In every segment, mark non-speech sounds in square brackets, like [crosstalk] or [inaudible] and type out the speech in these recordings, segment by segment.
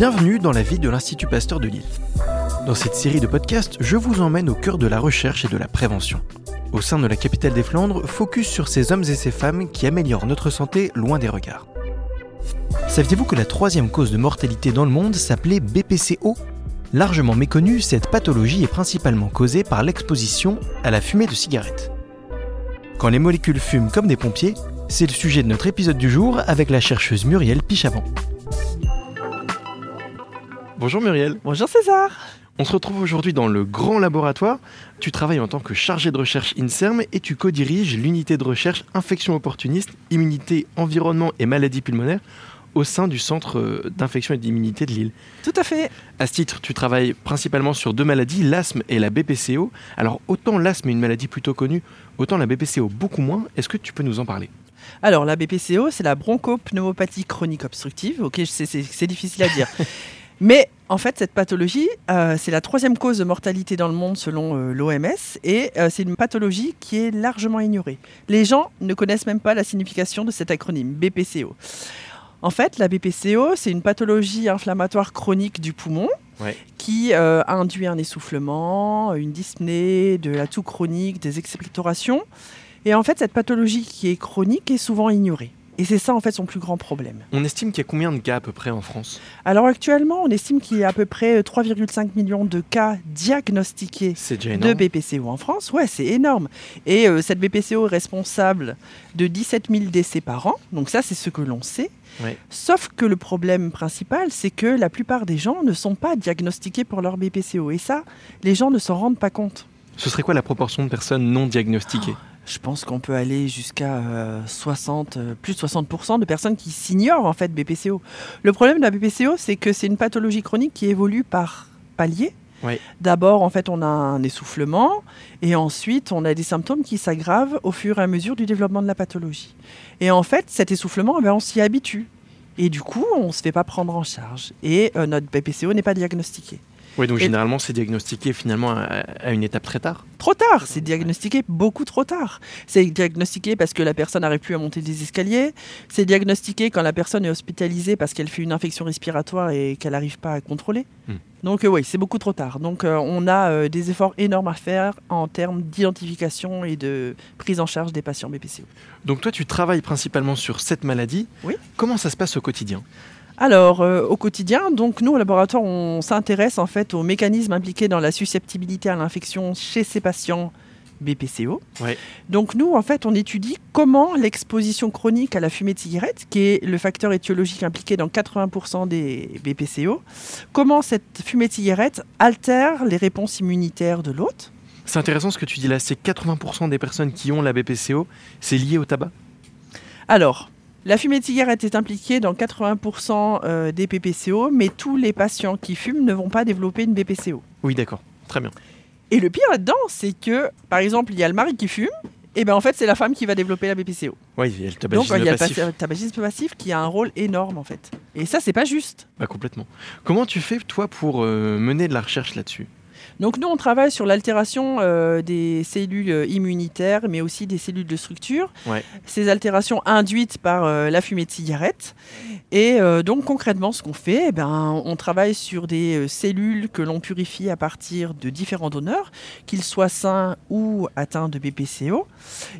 Bienvenue dans la vie de l'Institut Pasteur de Lille. Dans cette série de podcasts, je vous emmène au cœur de la recherche et de la prévention. Au sein de la capitale des Flandres, focus sur ces hommes et ces femmes qui améliorent notre santé loin des regards. Saviez-vous que la troisième cause de mortalité dans le monde s'appelait BPCO Largement méconnue, cette pathologie est principalement causée par l'exposition à la fumée de cigarettes. Quand les molécules fument comme des pompiers, c'est le sujet de notre épisode du jour avec la chercheuse Muriel Pichavant. Bonjour Muriel. Bonjour César. On se retrouve aujourd'hui dans le grand laboratoire. Tu travailles en tant que chargé de recherche INSERM et tu co-diriges l'unité de recherche infection opportuniste, immunité, environnement et maladies pulmonaires au sein du centre euh, d'infection et d'immunité de Lille. Tout à fait. À ce titre, tu travailles principalement sur deux maladies, l'asthme et la BPCO. Alors autant l'asthme est une maladie plutôt connue, autant la BPCO beaucoup moins. Est-ce que tu peux nous en parler? Alors la BPCO, c'est la bronchopneumopathie chronique obstructive. Ok, c'est difficile à dire. [laughs] Mais en fait, cette pathologie, euh, c'est la troisième cause de mortalité dans le monde selon euh, l'OMS et c'est une pathologie qui est largement ignorée. Les gens ne connaissent même pas la signification de cet acronyme, BPCO. En fait, la BPCO, c'est une pathologie inflammatoire chronique du poumon qui euh, induit un essoufflement, une dyspnée, de la toux chronique, des expectorations. Et en fait, cette pathologie qui est chronique est souvent ignorée. Et c'est ça, en fait, son plus grand problème. On estime qu'il y a combien de cas à peu près en France? Alors actuellement, on estime qu'il y a à peu près 3,5 millions de cas diagnostiqués de BPCO en France. Ouais, c'est énorme. Et euh, cette BPCO est responsable de 17 000 décès par an. Donc ça, c'est ce que l'on sait. Sauf que le problème principal, c'est que la plupart des gens ne sont pas diagnostiqués pour leur BPCO. Et ça, les gens ne s'en rendent pas compte. Ce serait quoi la proportion de personnes non diagnostiquées? Je pense qu'on peut aller jusqu'à 60, euh, euh, plus de 60% de personnes qui s'ignorent en fait BPCO. Le problème de la BPCO, c'est que c'est une pathologie chronique qui évolue par palier. D'abord, en fait, on a un essoufflement et ensuite, on a des symptômes qui s'aggravent au fur et à mesure du développement de la pathologie. Et en fait, cet essoufflement, eh ben, on s'y habitue. Et du coup, on ne se fait pas prendre en charge. Et euh, notre BPCO n'est pas diagnostiqué. Oui, donc généralement, c'est diagnostiqué finalement à, une étape très tard. Trop tard, c'est diagnostiqué beaucoup trop tard. C'est diagnostiqué parce que la personne n'arrive plus à monter des escaliers. C'est diagnostiqué quand la personne est hospitalisée parce qu'elle fait une infection respiratoire et qu'elle n'arrive pas à contrôler. Hmm. Donc euh, oui, c'est beaucoup trop tard. Donc euh, on a euh, des efforts énormes à faire en termes d'identification et de prise en charge des patients BPCO. Donc toi, tu travailles principalement sur cette maladie. Oui. Comment ça se passe au quotidien? Alors, euh, au quotidien, donc nous au laboratoire, on s'intéresse en fait aux mécanismes impliqués dans la susceptibilité à l'infection chez ces patients BPCO. Donc nous, en fait, on étudie comment l'exposition chronique à la fumée de cigarette, qui est le facteur étiologique impliqué dans 80% des BPCO, comment cette fumée de cigarette altère les réponses immunitaires de l'hôte. C'est intéressant ce que tu dis là, c'est 80% des personnes qui ont la BPCO, c'est lié au tabac? Alors, la fumée de cigarette est impliquée dans 80% euh, des BPCO, mais tous les patients qui fument ne vont pas développer une BPCO. Oui, d'accord. Très bien. Et le pire là-dedans, c'est que, par exemple, il y a le mari qui fume, et bien en fait, c'est la femme qui va développer la BPCO. Oui, il y a le tabagisme Donc, il y a le tabagisme passif qui a un rôle énorme en fait. Et ça, c'est pas juste. Bah, complètement. Comment tu fais, toi, pour euh, mener de la recherche là-dessus? Donc nous, on travaille sur l'altération euh, des cellules euh, immunitaires, mais aussi des cellules de structure. Ces altérations induites par euh, la fumée de cigarette. Et donc concrètement, ce qu'on fait, eh ben, on travaille sur des cellules que l'on purifie à partir de différents donneurs, qu'ils soient sains ou atteints de BPCO.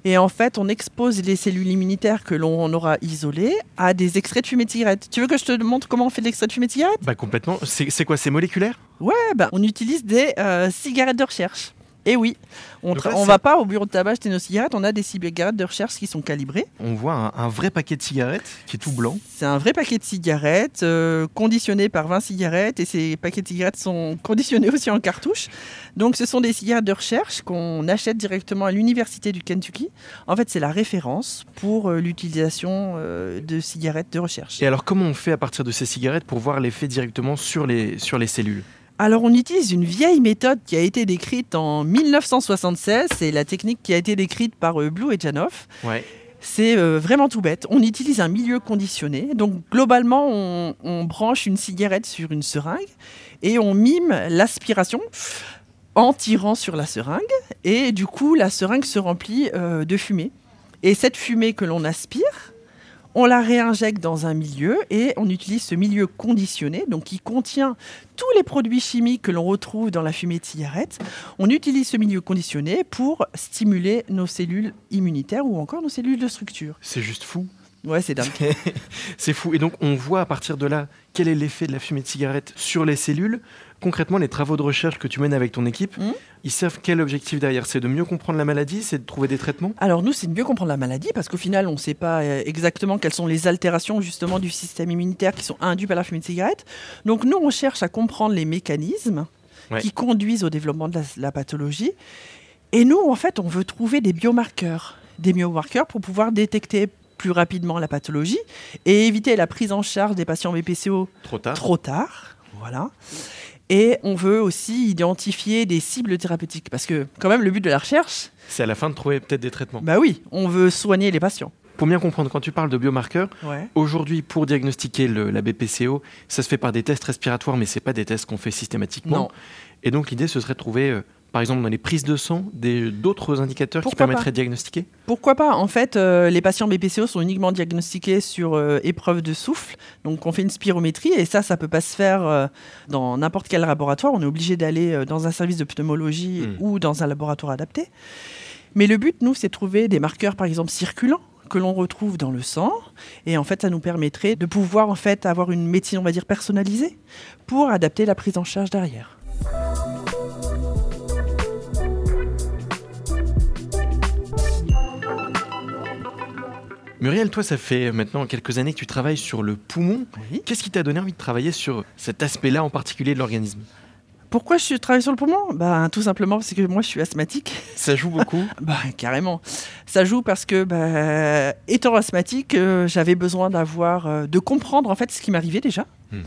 Et en fait, on expose les cellules immunitaires que l'on aura isolées à des extraits de fumée de cigarette. Tu veux que je te montre comment on fait l'extrait de fumée de cigarette? Bah complètement. C'est quoi? C'est moléculaire? Ouais, bah, on utilise des euh, cigarettes de recherche. Et oui, on ne va pas au bureau de tabac acheter nos cigarettes, on a des cigarettes de recherche qui sont calibrées. On voit un, vrai paquet de cigarettes qui est tout blanc. C'est un vrai paquet de cigarettes euh, conditionné par 20 cigarettes et ces paquets de cigarettes sont conditionnés aussi en cartouche. Donc ce sont des cigarettes de recherche qu'on achète directement à l'université du Kentucky. En fait, c'est la référence pour euh, l'utilisation de cigarettes de recherche. Et alors comment on fait à partir de ces cigarettes pour voir l'effet directement sur les, sur les cellules? Alors on utilise une vieille méthode qui a été décrite en 1976, c'est la technique qui a été décrite par euh, Blue et Janoff. C'est euh, vraiment tout bête. On utilise un milieu conditionné. Donc globalement, on, branche une cigarette sur une seringue et on mime l'aspiration en tirant sur la seringue. Et du coup, la seringue se remplit euh, de fumée. Et cette fumée que l'on aspire, on la réinjecte dans un milieu et on utilise ce milieu conditionné, donc qui contient tous les produits chimiques que l'on retrouve dans la fumée de cigarette. On utilise ce milieu conditionné pour stimuler nos cellules immunitaires ou encore nos cellules de structure. C'est juste fou. Ouais, c'est dingue. [laughs] c'est fou. Et donc, on voit à partir de là quel est l'effet de la fumée de cigarette sur les cellules. Concrètement, les travaux de recherche que tu mènes avec ton équipe, Mhm. ils servent quel objectif derrière C'est de mieux comprendre la maladie C'est de trouver des traitements? Alors nous, c'est de mieux comprendre la maladie parce qu'au final, on ne sait pas euh, exactement quelles sont les altérations justement du système immunitaire qui sont induites par la fumée de cigarette. Donc nous, on cherche à comprendre les mécanismes Ouais. qui conduisent au développement de la, la pathologie. Et nous, en fait, on veut trouver des biomarqueurs, des biomarqueurs pour pouvoir détecter plus rapidement la pathologie et éviter la prise en charge des patients BPCO Trop tard trop tard. Voilà. Et on veut aussi identifier des cibles thérapeutiques parce que quand même le but de la recherche, C'est à la fin de trouver peut-être des traitements. bah oui, on veut soigner les patients. Pour bien comprendre, quand tu parles de biomarqueurs, Ouais. aujourd'hui, pour diagnostiquer le- la BPCO, ça se fait par des tests respiratoires, mais c'est pas des tests qu'on fait systématiquement. Non. Et donc, l'idée, ce serait de trouver, euh, par exemple, dans les prises de sang, des- d'autres indicateurs qui permettraient de diagnostiquer? Pourquoi pas? En fait, euh, les patients BPCO sont uniquement diagnostiqués sur euh, épreuve de souffle. Donc, on fait une spirométrie et ça, ça peut pas se faire euh, dans n'importe quel laboratoire. On est obligé d'aller dans un service de pneumologie Mm. ou dans un laboratoire adapté. Mais le but, nous, c'est de trouver des marqueurs, par exemple, circulants que l'on retrouve dans le sang et en fait ça nous permettrait de pouvoir en fait avoir une médecine on va dire personnalisée pour adapter la prise en charge derrière. Muriel, toi, ça fait maintenant quelques années que tu travailles sur le poumon. Oui. Qu'est-ce qui t'a donné envie de travailler sur cet aspect-là en particulier de l'organisme? Pourquoi je travaille sur le poumon? Bah, Tout simplement parce que moi je suis asthmatique. Ça joue beaucoup? [laughs] Bah, carrément. Ça joue parce que, bah, étant asthmatique, euh, j'avais besoin d'avoir, euh, de comprendre en fait ce qui m'arrivait déjà. Hmm.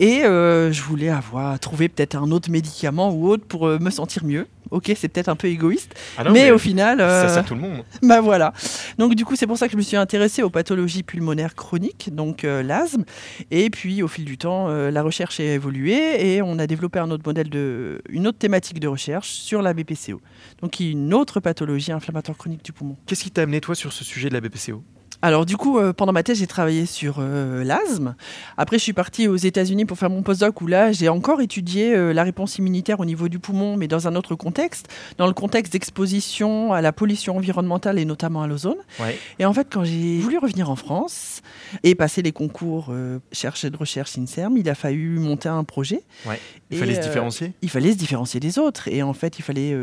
Et euh, je voulais avoir trouvé peut-être un autre médicament ou autre pour euh, me sentir mieux. Ok, c'est peut-être un peu égoïste, Ah non, mais, au final, Ça euh, sert tout le monde. [laughs] bah voilà. Donc du coup, c'est pour ça que je me suis intéressée aux pathologies pulmonaires chroniques, donc euh, l'asthme. Et puis au fil du temps, euh, la recherche a évolué et on a développé un autre modèle de, une autre thématique de recherche sur la BPCO. Donc une autre pathologie inflammatoire chronique du poumon. Qu'est-ce qui t'a amené, toi, sur ce sujet de la BPCO Alors du coup, euh, pendant ma thèse, j'ai travaillé sur euh, l'asthme. Après, je suis partie aux États-Unis pour faire mon postdoc où là, j'ai encore étudié euh, la réponse immunitaire au niveau du poumon, mais dans un autre contexte, dans le contexte d'exposition à la pollution environnementale et notamment à l'ozone. Ouais. Et en fait, quand j'ai voulu revenir en France et passer les concours chercher de recherche INSERM, il a fallu monter un projet. Ouais. Il Et, fallait se différencier Il fallait se différencier des autres. Et en fait, il fallait,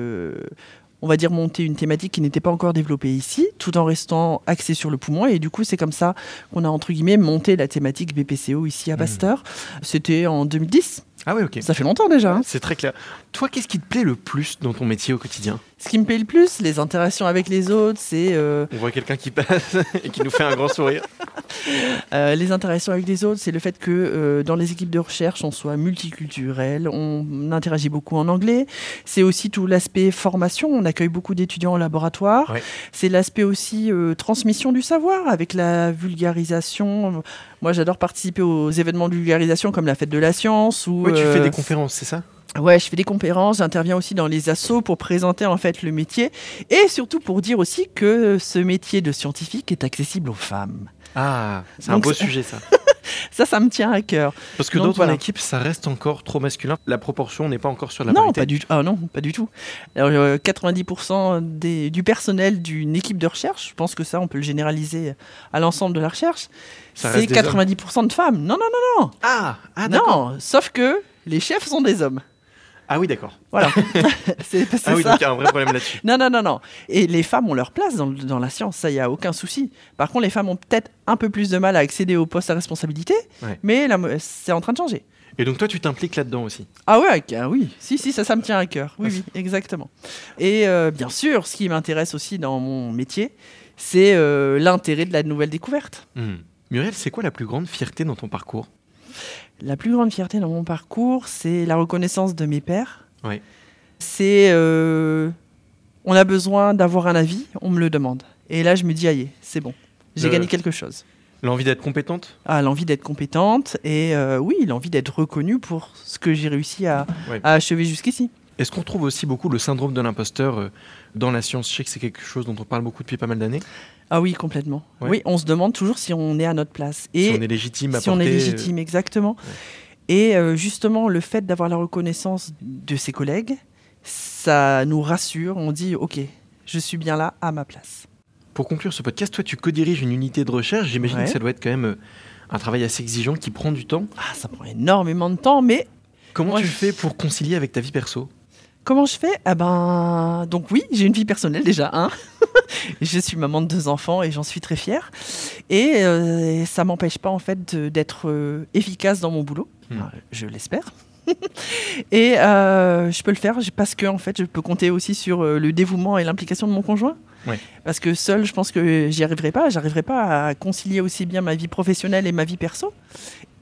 on va dire, monter une thématique qui n'était pas encore développée ici, tout en restant axé sur le poumon. Et du coup, c'est comme ça qu'on a, entre guillemets, monté la thématique BPCO ici à Mhm. Pasteur. C'était en 2010. Ah ouais, ok. Ça fait longtemps déjà. hein. C'est très clair. Toi, qu'est-ce qui te plaît le plus dans ton métier au quotidien? Ce qui me plaît le plus, les interactions avec les autres, c'est euh, On voit quelqu'un qui passe [laughs] et qui nous fait un grand sourire. [laughs] Euh, les interactions avec les autres, c'est le fait que euh, dans les équipes de recherche, on soit multiculturel, on interagit beaucoup en anglais. C'est aussi tout l'aspect formation, on accueille beaucoup d'étudiants au laboratoire. Ouais. C'est l'aspect aussi transmission du savoir avec la vulgarisation. Moi, j'adore participer aux événements de vulgarisation comme la fête de la science. Ou, Ouais, tu fais des conférences, c'est ça? Ouais, je fais des conférences, j'interviens aussi dans les assos pour présenter en fait le métier et surtout pour dire aussi que ce métier de scientifique est accessible aux femmes. Ah, c'est un beau sujet ça. [laughs] Ça, ça me tient à cœur. Parce que ton voilà. équipe, ça reste encore trop masculin. La proportion n'est pas encore sur la non, parité. pas du. Ah non, pas du tout. Alors, euh, 90% des, du personnel d'une équipe de recherche, je pense que ça, on peut le généraliser à l'ensemble de la recherche, c'est reste des hommes. 90% de femmes. Non, non, non, Ah, ah non. d'accord. non, sauf que les chefs sont des hommes. Ah oui, d'accord. [laughs] Voilà. [laughs] c'est Ah oui, ça. donc il y a un vrai problème là-dessus. Non, non, non, non. Et les femmes ont leur place dans, dans la science, ça, il n'y a aucun souci. Par contre, les femmes ont peut-être un peu plus de mal à accéder aux postes à responsabilité, Ouais. mais c'est en train de changer. Et donc toi, tu t'impliques là-dedans aussi? Ah ouais, ah oui, si, si, ça, ça me tient à cœur. Oui, Ah, oui, exactement. Et euh, bien sûr, ce qui m'intéresse aussi dans mon métier, c'est euh, l'intérêt de la nouvelle découverte. Hmm. Muriel, c'est quoi la plus grande fierté dans ton parcours? La plus grande fierté dans mon parcours, c'est la reconnaissance de mes. Ouais. C'est, euh, on a besoin d'avoir un avis, on me le demande. Et là, je me dis, aïe, c'est bon, j'ai gagné quelque chose. L'envie d'être compétente? Ah, l'envie d'être compétente et euh, oui, l'envie d'être reconnue pour ce que j'ai réussi à, Ouais. à achever jusqu'ici. Est-ce qu'on trouve aussi beaucoup le syndrome de l'imposteur euh, dans la science? Je sais que c'est quelque chose dont on parle beaucoup depuis pas mal d'années. Ah oui, complètement. Ouais. Oui, on se demande toujours si on est à notre place. Si Et on est légitime à si on est porter, euh, légitime, exactement. Et euh, justement, le fait d'avoir la reconnaissance de ses collègues, ça nous rassure. On dit, OK, je suis bien là, à ma place. Pour conclure ce podcast, toi tu co-diriges une unité de recherche. J'imagine Ouais. que ça doit être quand même un travail assez exigeant qui prend du temps. Ah, ça prend énormément de temps, mais Comment Moi, tu je- fais pour concilier avec ta vie perso? Comment je fais? Ah ben, donc oui, j'ai une vie personnelle déjà. Hein [laughs] je suis maman de deux enfants et j'en suis très fière. Et euh, ça m'empêche pas en fait d'être euh, efficace dans mon boulot. Hmm. Enfin, je l'espère. [laughs] et euh, je peux le faire parce que en fait, je peux compter aussi sur euh, le dévouement et l'implication de mon conjoint. Parce que seul, je pense que j'y arriverai pas. J'arriverai pas à concilier aussi bien ma vie professionnelle et ma vie perso.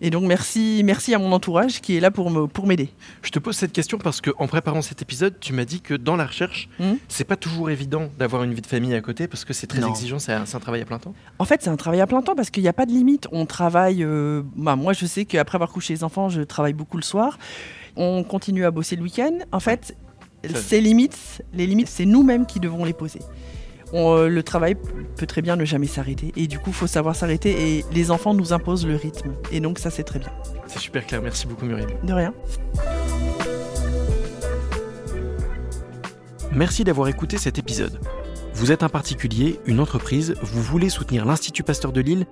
Et donc merci, merci à mon entourage qui est là pour me pour m'aider. Je te pose cette question parce que en préparant cet épisode, tu m'as dit que dans la recherche, Hmm. c'est pas toujours évident d'avoir une vie de famille à côté parce que c'est très Non. exigeant, c'est un, travail à plein temps. En fait, c'est un travail à plein temps parce qu'il n'y a pas de limite. On travaille. euh, bah, moi, je sais qu'après avoir couché les enfants, je travaille beaucoup le soir. On continue à bosser le week-end. En fait, ces limites, les limites, c'est nous-mêmes qui devons les poser. On, euh, le travail peut très bien ne jamais s'arrêter. Et du coup, il faut savoir s'arrêter. Et les enfants nous imposent le rythme. Et donc, ça, c'est très bien. C'est super clair, merci beaucoup Muriel. De rien. Merci d'avoir écouté cet épisode. Vous êtes un particulier, une entreprise, vous voulez soutenir l'Institut Pasteur de Lille?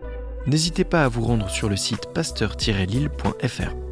N'hésitez pas à vous rendre sur le site pasteur-lille.fr.